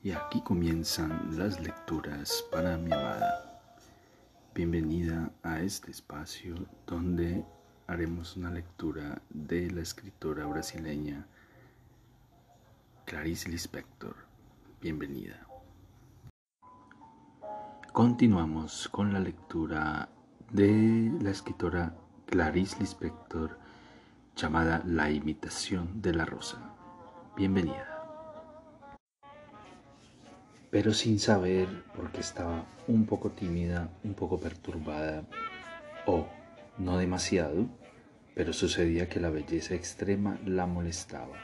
Y aquí comienzan las lecturas para mi amada. Bienvenida a este espacio donde haremos una lectura de la escritora brasileña Clarice Lispector. Bienvenida. Continuamos con la lectura de la escritora Clarice Lispector llamada La imitación de la rosa. Bienvenida pero sin saber porque estaba un poco tímida, un poco perturbada, o no demasiado, pero sucedía que la belleza extrema la molestaba.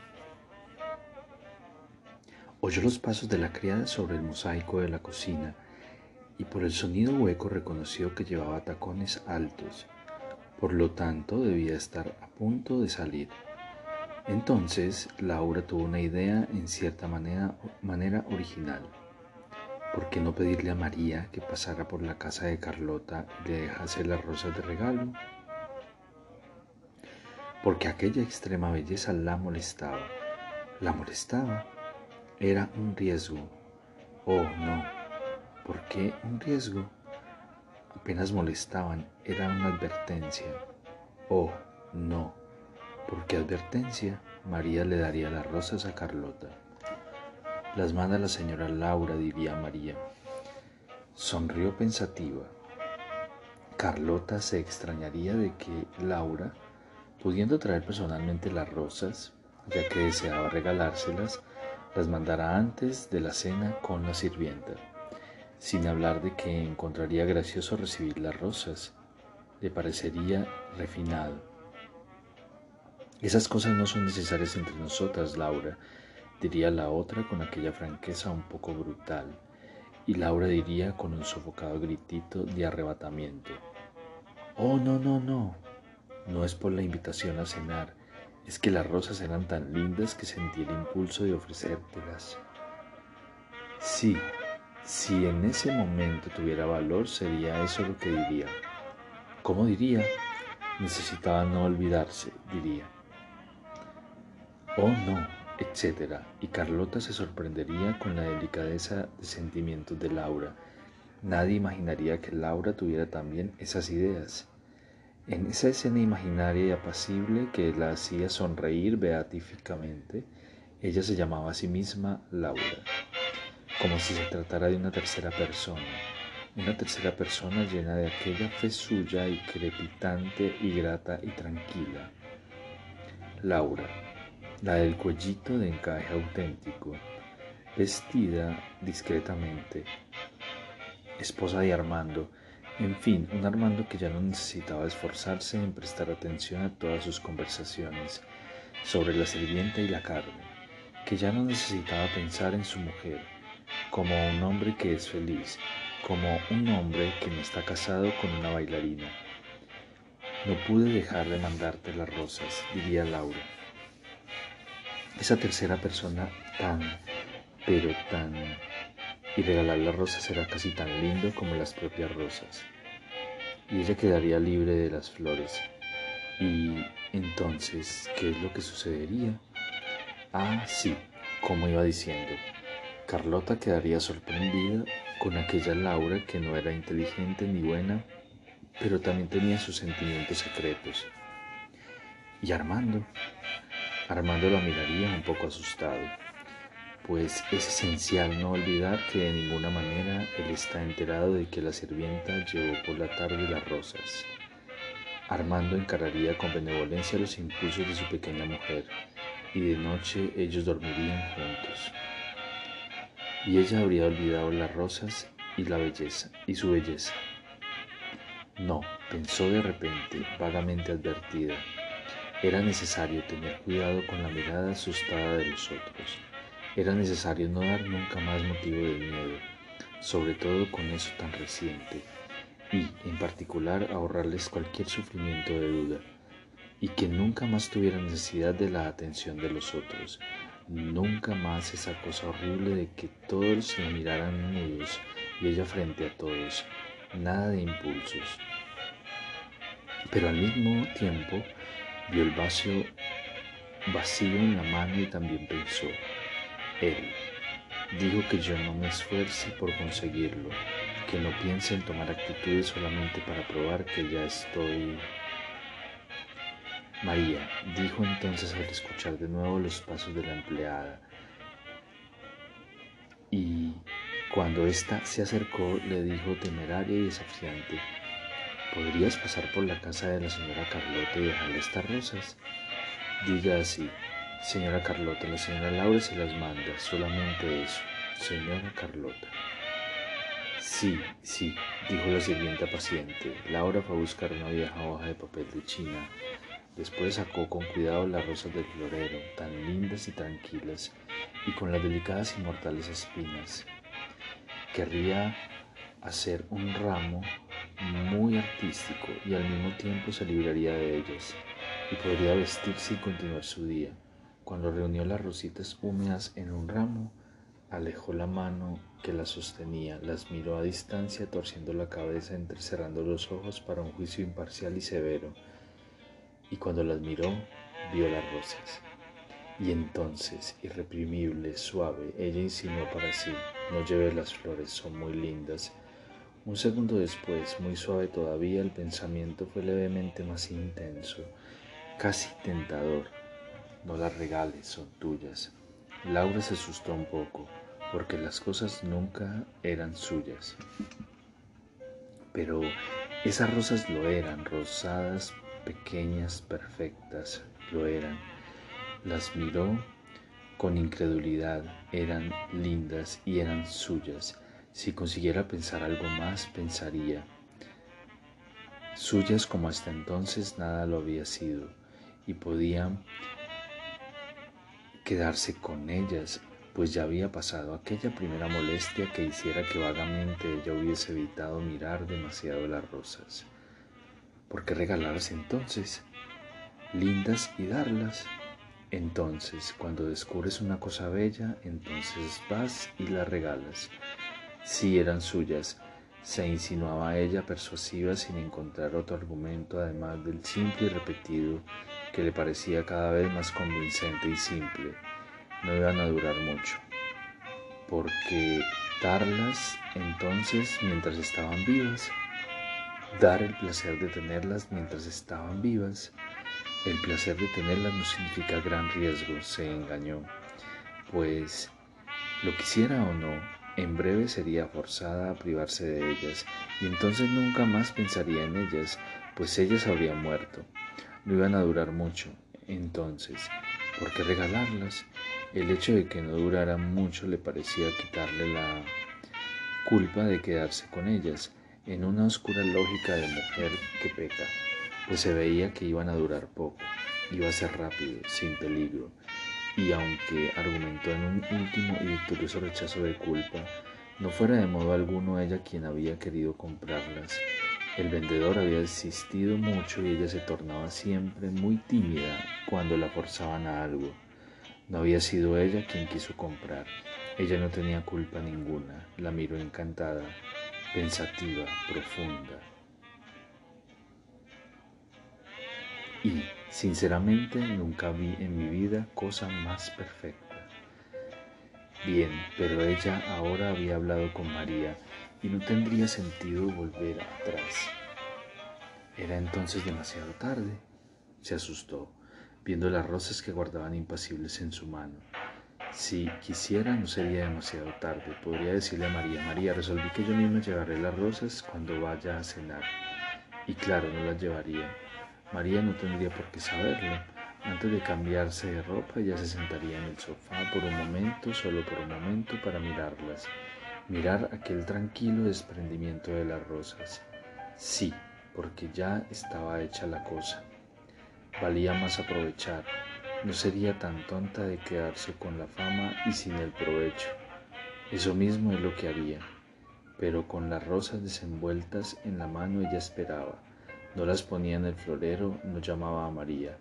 Oyó los pasos de la criada sobre el mosaico de la cocina y por el sonido hueco reconoció que llevaba tacones altos, por lo tanto debía estar a punto de salir. Entonces Laura tuvo una idea en cierta manera, manera original. ¿Por qué no pedirle a María que pasara por la casa de Carlota y le dejase las rosas de regalo? Porque aquella extrema belleza la molestaba. La molestaba. Era un riesgo. Oh, no. ¿Por qué un riesgo? Apenas molestaban. Era una advertencia. Oh, no. ¿Por qué advertencia? María le daría las rosas a Carlota. Las manda la señora Laura, diría María. Sonrió pensativa. Carlota se extrañaría de que Laura, pudiendo traer personalmente las rosas, ya que deseaba regalárselas, las mandara antes de la cena con la sirvienta, sin hablar de que encontraría gracioso recibir las rosas. Le parecería refinado. Esas cosas no son necesarias entre nosotras, Laura, diría la otra con aquella franqueza un poco brutal, y Laura diría con un sofocado gritito de arrebatamiento. Oh, no, no, no. No es por la invitación a cenar, es que las rosas eran tan lindas que sentí el impulso de ofrecértelas. Sí, si en ese momento tuviera valor, sería eso lo que diría. ¿Cómo diría? Necesitaba no olvidarse, diría. Oh, no, etc. Y Carlota se sorprendería con la delicadeza de sentimientos de Laura. Nadie imaginaría que Laura tuviera también esas ideas. En esa escena imaginaria y apacible que la hacía sonreír beatíficamente, ella se llamaba a sí misma Laura, como si se tratara de una tercera persona, una tercera persona llena de aquella fe suya y crepitante y grata y tranquila. Laura, la del cuellito de encaje auténtico, vestida discretamente, esposa de Armando, en fin, un Armando que ya no necesitaba esforzarse en prestar atención a todas sus conversaciones sobre la sirvienta y la carne, que ya no necesitaba pensar en su mujer, como un hombre que es feliz, como un hombre que no está casado con una bailarina. No pude dejar de mandarte las rosas, diría Laura esa tercera persona tan, pero tan... Y regalar las rosas será casi tan lindo como las propias rosas. Y ella quedaría libre de las flores. Y entonces, ¿qué es lo que sucedería? Ah, sí, como iba diciendo, Carlota quedaría sorprendida con aquella Laura que no era inteligente ni buena, pero también tenía sus sentimientos secretos. Y Armando, Armando la miraría un poco asustado, pues es esencial no olvidar que de ninguna manera él está enterado de que la sirvienta llevó por la tarde las rosas. Armando encararía con benevolencia los impulsos de su pequeña mujer, y de noche ellos dormirían juntos. Y ella habría olvidado las rosas y la belleza, y su belleza. No, pensó de repente, vagamente advertida, era necesario tener cuidado con la mirada asustada de los otros. Era necesario no dar nunca más motivo de miedo, sobre todo con eso tan reciente, y, en particular, ahorrarles cualquier sufrimiento de duda, y que nunca más tuviera necesidad de la atención de los otros, nunca más esa cosa horrible de que todos la miraran mudos y ella frente a todos, nada de impulsos. Pero al mismo tiempo, Vio el vacío, vacío en la mano y también pensó, él, Dijo que yo no me esfuerce por conseguirlo, que no piense en tomar actitudes solamente para probar que ya estoy... María, dijo entonces al escuchar de nuevo los pasos de la empleada, y cuando ésta se acercó le dijo temeraria y desafiante, ¿podrías pasar por la casa de la señora Carlota y dejarle estas rosas? Diga así, señora Carlota, la señora Laura se las manda, solamente eso, señora Carlota. Sí, sí, dijo la sirvienta paciente. Laura fue a buscar una vieja hoja de papel de China. Después sacó con cuidado las rosas del florero, tan lindas y tranquilas, y con las delicadas y mortales espinas. Querría hacer un ramo muy artístico y al mismo tiempo se libraría de ellas y podría vestirse y continuar su día. Cuando reunió las rositas húmedas en un ramo, alejó la mano que las sostenía, las miró a distancia torciendo la cabeza, entrecerrando los ojos para un juicio imparcial y severo, y cuando las miró, vio las rosas. Y entonces, irreprimible, suave, ella insinuó para sí, no lleve las flores, son muy lindas. Un segundo después, muy suave todavía, el pensamiento fue levemente más intenso, casi tentador. No las regales, son tuyas. Laura se asustó un poco, porque las cosas nunca eran suyas. Pero esas rosas lo eran, rosadas, pequeñas, perfectas, lo eran las miró con incredulidad, eran lindas y eran suyas. Si consiguiera pensar algo más, pensaría. Suyas como hasta entonces nada lo había sido y podía quedarse con ellas, pues ya había pasado aquella primera molestia que hiciera que vagamente ella hubiese evitado mirar demasiado las rosas. ¿Por qué regalarse entonces? Lindas y darlas. Entonces, cuando descubres una cosa bella, entonces vas y la regalas. Si eran suyas, se insinuaba ella persuasiva sin encontrar otro argumento además del simple y repetido que le parecía cada vez más convincente y simple. No iban a durar mucho, porque darlas entonces mientras estaban vivas, dar el placer de tenerlas mientras estaban vivas, el placer de tenerlas no significa gran riesgo, se engañó, pues lo quisiera o no, en breve sería forzada a privarse de ellas y entonces nunca más pensaría en ellas, pues ellas habrían muerto. No iban a durar mucho. Entonces, ¿por qué regalarlas? El hecho de que no duraran mucho le parecía quitarle la culpa de quedarse con ellas, en una oscura lógica de mujer que peca pues se veía que iban a durar poco, iba a ser rápido, sin peligro, y aunque argumentó en un último y victorioso rechazo de culpa, no fuera de modo alguno ella quien había querido comprarlas. El vendedor había insistido mucho y ella se tornaba siempre muy tímida cuando la forzaban a algo. No había sido ella quien quiso comprar. Ella no tenía culpa ninguna. La miró encantada, pensativa, profunda. y sinceramente nunca vi en mi vida cosa más perfecta. Bien, pero ella ahora había hablado con María y no tendría sentido volver atrás. Era entonces demasiado tarde. Se asustó, viendo las rosas que guardaban impasibles en su mano. Si quisiera, no sería demasiado tarde. Podría decirle a María, María, resolví que yo misma llevaré las rosas cuando vaya a cenar. Y claro, no las llevaría María no tendría por qué saberlo. Antes de cambiarse de ropa, ella se sentaría en el sofá por un momento, solo por un momento, para mirarlas, mirar aquel tranquilo desprendimiento de las rosas. Sí, porque ya estaba hecha la cosa. Valía más aprovechar. No sería tan tonta de quedarse con la fama y sin el provecho. Eso mismo es lo que haría. Pero con las rosas desenvueltas en la mano ella esperaba no las ponía en el florero, no llamaba a María.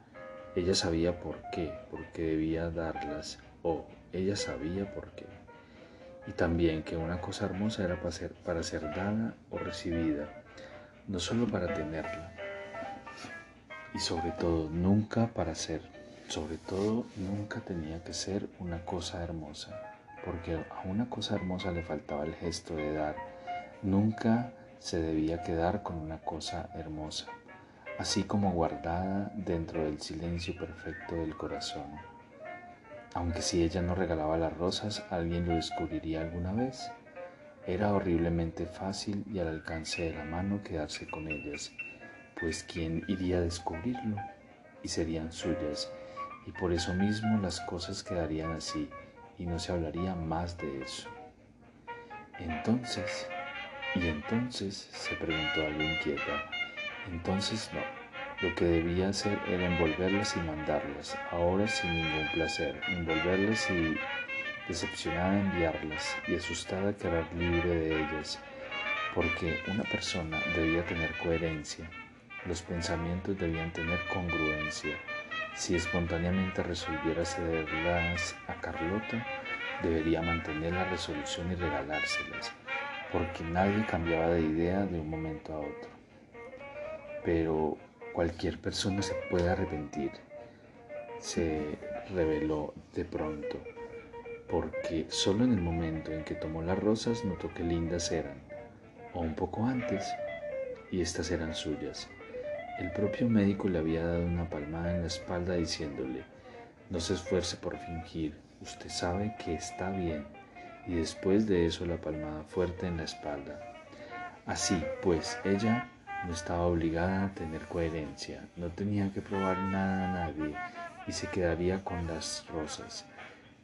Ella sabía por qué, por qué debía darlas, o ella sabía por qué. Y también que una cosa hermosa era para ser, para ser dada o recibida, no solo para tenerla. Y sobre todo, nunca para ser. Sobre todo, nunca tenía que ser una cosa hermosa. porque a una cosa hermosa le faltaba el gesto de dar. Nunca se debía quedar con una cosa hermosa, así como guardada dentro del silencio perfecto del corazón. Aunque si ella no regalaba las rosas, alguien lo descubriría alguna vez. Era horriblemente fácil y al alcance de la mano quedarse con ellas, pues ¿quién iría a descubrirlo? Y serían suyas, y por eso mismo las cosas quedarían así, y no se hablaría más de eso. Entonces, y entonces, se preguntó algo inquieta, entonces no, lo que debía hacer era envolverlas y mandarlas, ahora sin ningún placer, envolverlas y decepcionada enviarlas y asustada quedar libre de ellas, porque una persona debía tener coherencia, los pensamientos debían tener congruencia. Si espontáneamente resolviera cederlas a Carlota, debería mantener la resolución y regalárselas, porque nadie cambiaba de idea de un momento a otro. Pero cualquier persona se puede arrepentir, se reveló de pronto porque solo en el momento en que tomó las rosas notó que lindas eran, o un poco antes, y estas eran suyas. El propio médico le había dado una palmada en la espalda diciéndole, no se esfuerce por fingir, usted sabe que está bien, y después de eso la palmada fuerte en la espalda. Así pues, ella no estaba obligada a tener coherencia, no tenía que probar nada a nadie y se quedaría con las rosas.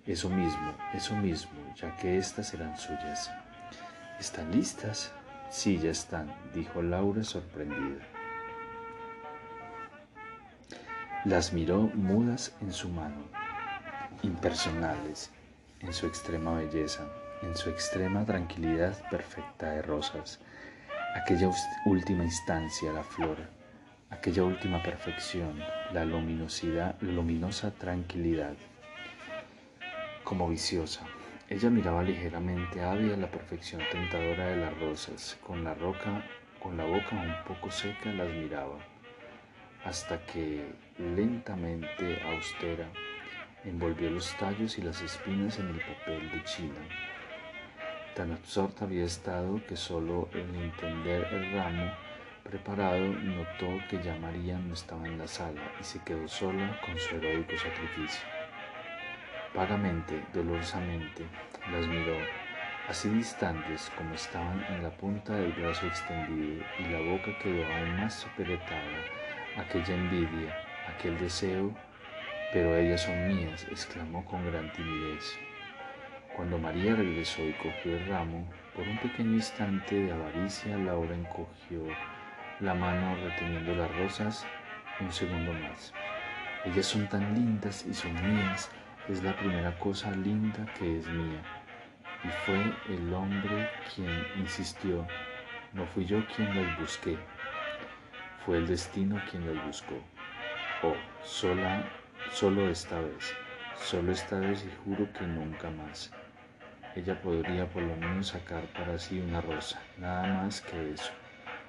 Eso mismo, eso mismo, ya que estas eran suyas. ¿Están listas? Sí, ya están, dijo Laura sorprendida. Las miró mudas en su mano, impersonales, en su extrema belleza, en su extrema tranquilidad perfecta de rosas, aquella última instancia, la flor, aquella última perfección, la luminosidad, luminosa tranquilidad como viciosa. Ella miraba ligeramente ávida la perfección tentadora de las rosas, con la roca, con la boca un poco seca las miraba, hasta que lentamente austera envolvió los tallos y las espinas en el papel de china. Tan absorta había estado que solo en entender el ramo preparado notó que ya María no estaba en la sala y se quedó sola con su heroico sacrificio. Vagamente, dolorosamente, las miró, así distantes como estaban en la punta del brazo extendido, y la boca quedó aún más superatada, aquella envidia, aquel deseo, pero ellas son mías, exclamó con gran timidez. Cuando María regresó y cogió el ramo, por un pequeño instante de avaricia, Laura encogió la mano reteniendo las rosas un segundo más. Ellas son tan lindas y son mías, es la primera cosa linda que es mía. Y fue el hombre quien insistió, no fui yo quien las busqué, fue el destino quien las buscó. Oh, sola, solo esta vez, solo esta vez y juro que nunca más. Ella podría por lo menos sacar para sí una rosa, nada más que eso,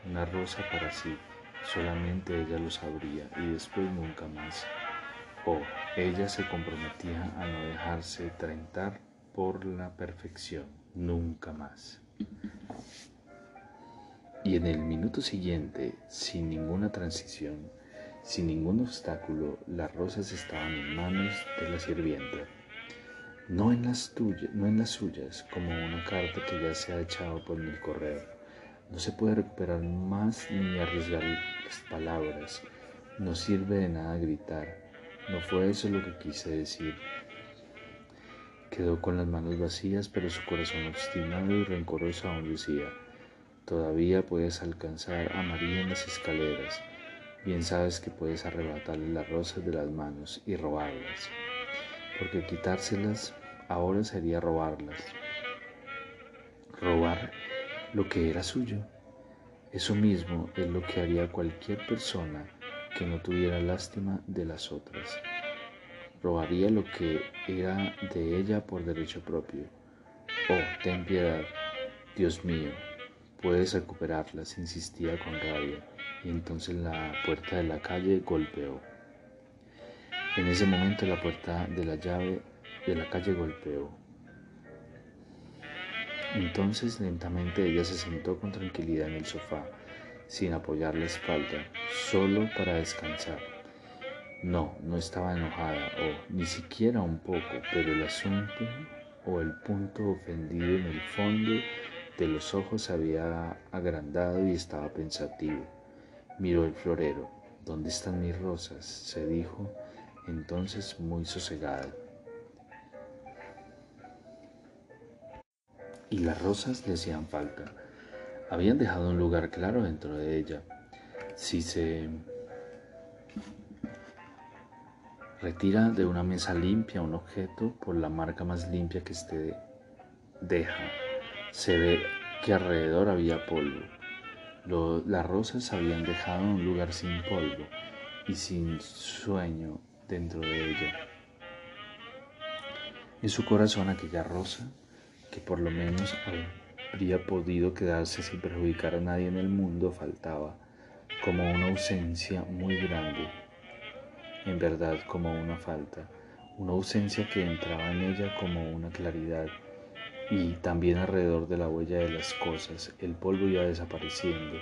una rosa para sí, solamente ella lo sabría y después nunca más. Oh, ella se comprometía a no dejarse trentar por la perfección, nunca más. Y en el minuto siguiente, sin ninguna transición, sin ningún obstáculo, las rosas estaban en manos de la sirvienta. No en las tuyas, no en las suyas, como una carta que ya se ha echado por mi correo. No se puede recuperar más ni arriesgar las palabras. No sirve de nada gritar no fue eso lo que quise decir. Quedó con las manos vacías, pero su corazón obstinado y rencoroso aún decía, todavía puedes alcanzar a María en las escaleras. Bien sabes que puedes arrebatarle las rosas de las manos y robarlas, porque quitárselas ahora sería robarlas. Robar lo que era suyo. Eso mismo es lo que haría cualquier persona que no tuviera lástima de las otras. Robaría lo que era de ella por derecho propio. Oh, ten piedad, Dios mío, puedes recuperarlas, insistía con rabia, y entonces la puerta de la calle golpeó. En ese momento la puerta de la llave de la calle golpeó. Entonces lentamente ella se sentó con tranquilidad en el sofá, sin apoyar la espalda, solo para descansar. No, no estaba enojada o ni siquiera un poco, pero el asunto o el punto ofendido en el fondo de los ojos se había agrandado y estaba pensativo. Miró el florero. ¿Dónde están mis rosas? se dijo entonces muy sosegada. Y las rosas le hacían falta. Habían dejado un lugar claro dentro de ella. Si se retira de una mesa limpia un objeto por la marca más limpia que esté deja, se ve que alrededor había polvo. Las rosas habían dejado un lugar sin polvo y sin sueño dentro de ella. En su corazón aquella rosa, que por lo menos habría podido quedarse sin perjudicar a nadie en el mundo, faltaba, como una ausencia muy grande, en verdad como una falta, una ausencia que entraba en ella como una claridad, y también alrededor de la huella de las cosas, el polvo iba desapareciendo,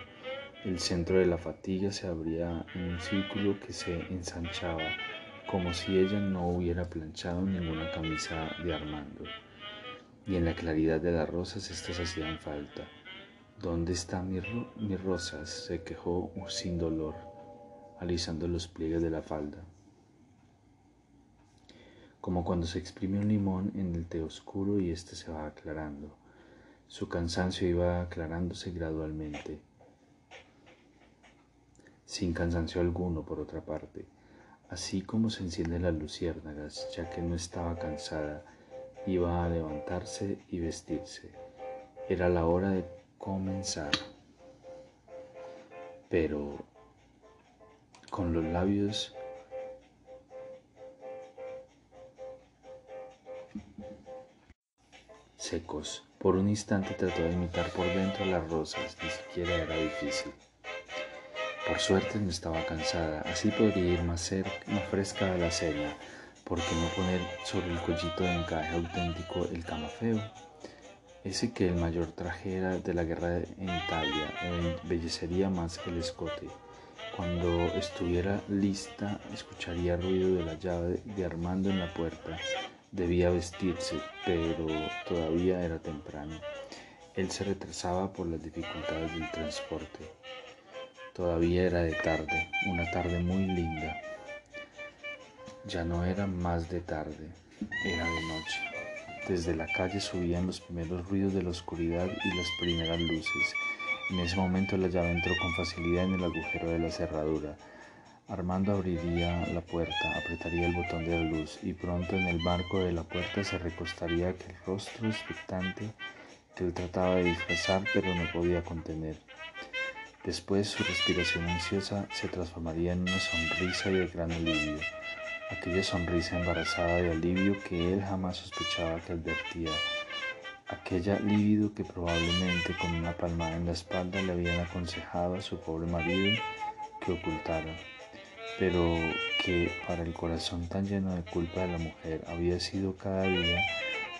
el centro de la fatiga se abría en un círculo que se ensanchaba, como si ella no hubiera planchado ninguna camisa de Armando. Y en la claridad de las rosas estas hacían falta. ¿Dónde están mis, rosas? se quejó sin dolor, alisando los pliegues de la falda. Como cuando se exprime un limón en el té oscuro y éste se va aclarando. Su cansancio iba aclarándose gradualmente, sin cansancio alguno por otra parte Así como se encienden las luciérnagas, ya que no estaba cansada, iba a levantarse y vestirse. Era la hora de comenzar. Pero con los labios secos, por un instante trató de imitar por dentro las rosas, ni siquiera era difícil. Por suerte no estaba cansada, así podría ir más, cerca, más fresca a la cena, porque no poner sobre el collito de encaje auténtico el camafeo, ese que el mayor trajera de la guerra en Italia, embellecería más el escote. Cuando estuviera lista, escucharía ruido de la llave de Armando en la puerta. Debía vestirse, pero todavía era temprano. Él se retrasaba por las dificultades del transporte. Todavía era de tarde, una tarde muy linda. Ya no era más de tarde, era de noche. Desde la calle subían los primeros ruidos de la oscuridad y las primeras luces. En ese momento la llave entró con facilidad en el agujero de la cerradura. Armando abriría la puerta, apretaría el botón de la luz y pronto en el marco de la puerta se recostaría aquel rostro expectante que él trataba de disfrazar pero no podía contener. Después su respiración ansiosa se transformaría en una sonrisa de gran alivio, aquella sonrisa embarazada de alivio que él jamás sospechaba que advertía, aquella lívido que probablemente con una palmada en la espalda le habían aconsejado a su pobre marido que ocultara, pero que para el corazón tan lleno de culpa de la mujer había sido cada día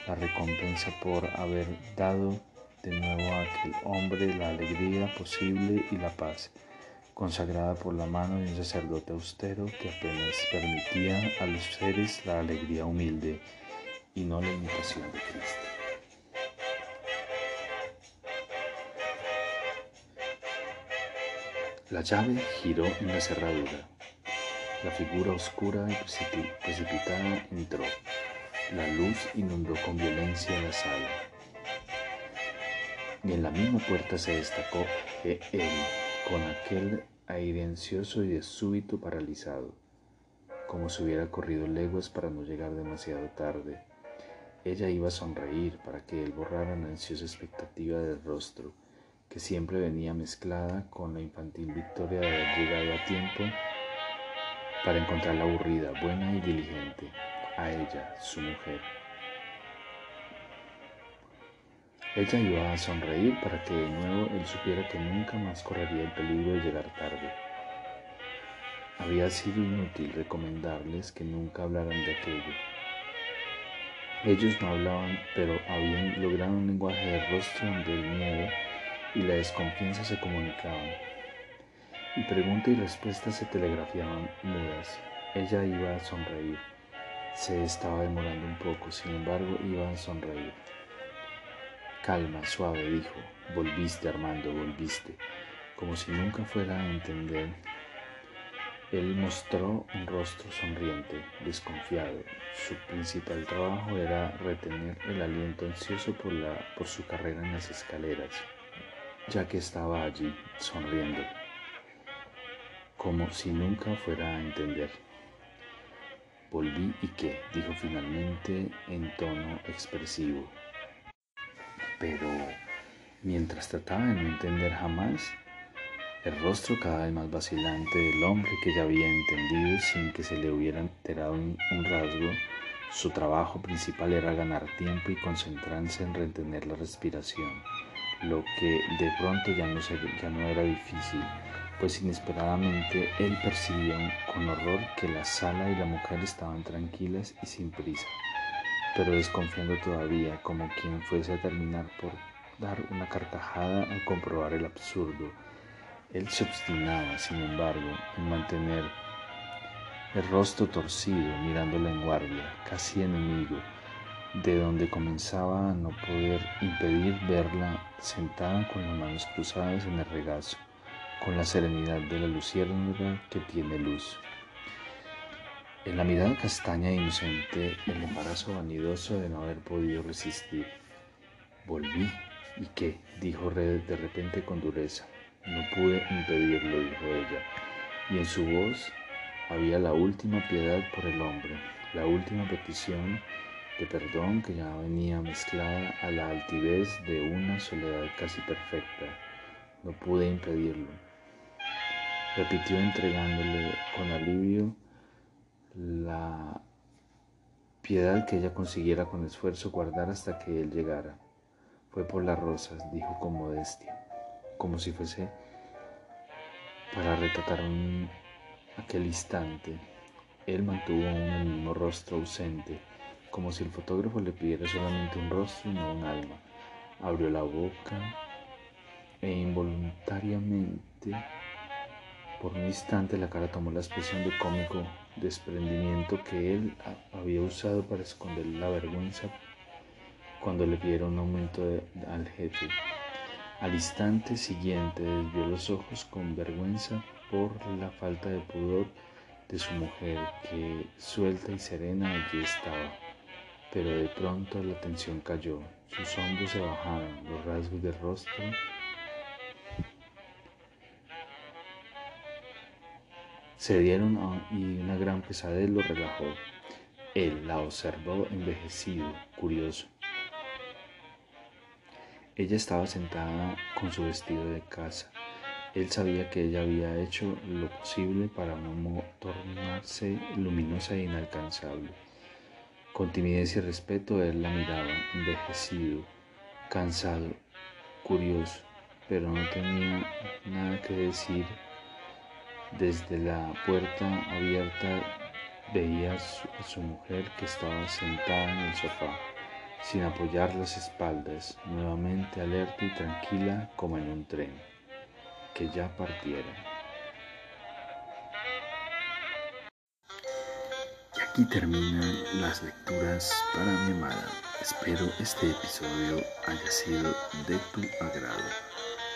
la recompensa por haber dado de nuevo a aquel hombre la alegría posible y la paz, consagrada por la mano de un sacerdote austero que apenas permitía a los seres la alegría humilde y no la imitación de Cristo. La llave giró en la cerradura. La figura oscura y precipitada entró. La luz inundó con violencia la sala y en la misma puerta se destacó él, con aquel aire ansioso y de súbito paralizado, como si hubiera corrido leguas para no llegar demasiado tarde. Ella iba a sonreír para que él borrara la ansiosa expectativa del rostro, que siempre venía mezclada con la infantil victoria de haber llegado a tiempo para encontrarla aburrida, buena y diligente, a ella, su mujer. Ella iba a sonreír para que de nuevo él supiera que nunca más correría el peligro de llegar tarde. Había sido inútil recomendarles que nunca hablaran de aquello. Ellos no hablaban, pero habían logrado un lenguaje de rostro donde el miedo y la desconfianza se comunicaban. Pregunta y respuesta se telegrafiaban mudas. Ella iba a sonreír. Se estaba demorando un poco, sin embargo iba a sonreír. Calma, suave, dijo. Volviste, Armando, volviste. Como si nunca fuera a entender. Él mostró un rostro sonriente, desconfiado. Su principal trabajo era retener el aliento ansioso por, la, por su carrera en las escaleras, ya que estaba allí, sonriendo, como si nunca fuera a entender. Volví y qué, dijo finalmente en tono expresivo. Pero mientras trataba de no entender jamás, el rostro cada vez más vacilante del hombre que ya había entendido sin que se le hubiera enterado un, rasgo, su trabajo principal era ganar tiempo y concentrarse en retener la respiración, lo que de pronto ya no, ya no era difícil, pues inesperadamente él percibió con horror que la sala y la mujer estaban tranquilas y sin prisa, pero desconfiando todavía como quien fuese a terminar por dar una carcajada al comprobar el absurdo. Él se obstinaba, sin embargo, en mantener el rostro torcido, mirándola en guardia, casi enemigo, de donde comenzaba a no poder impedir verla sentada con las manos cruzadas en el regazo con la serenidad de la luciérnaga que tiene luz. En la mirada castaña e inocente, el embarazo vanidoso de no haber podido resistir. Volví. ¿Y qué? dijo Red de repente con dureza. No pude impedirlo, dijo ella. Y en su voz había la última piedad por el hombre, la última petición de perdón que ya venía mezclada a la altivez de una soledad casi perfecta. No pude impedirlo repitió entregándole con alivio la piedad que ella consiguiera con esfuerzo guardar hasta que él llegara. Fue por las rosas, dijo con modestia, como si fuese para retratar aquel instante. Él mantuvo aún el mismo rostro ausente, como si el fotógrafo le pidiera solamente un rostro y no un alma. Abrió la boca e involuntariamente por un instante la cara tomó la expresión de cómico desprendimiento que él había usado para esconder la vergüenza cuando le pidieron un aumento al jefe. Al instante siguiente desvió los ojos con vergüenza por la falta de pudor de su mujer, que suelta y serena allí estaba. Pero de pronto la tensión cayó, sus hombros se bajaron, los rasgos del rostro Se dieron y una gran pesadez lo relajó. Él la observó envejecido, curioso. Ella estaba sentada con su vestido de casa. Él sabía que ella había hecho lo posible para no tornarse luminosa e inalcanzable. Con timidez y respeto él la miraba, envejecido, cansado, curioso, pero no tenía nada que decir desde la puerta abierta veía a su mujer que estaba sentada en el sofá, sin apoyar las espaldas, nuevamente alerta y tranquila como en un tren, que ya partiera. Y aquí terminan las lecturas para mi amada. Espero este episodio haya sido de tu agrado.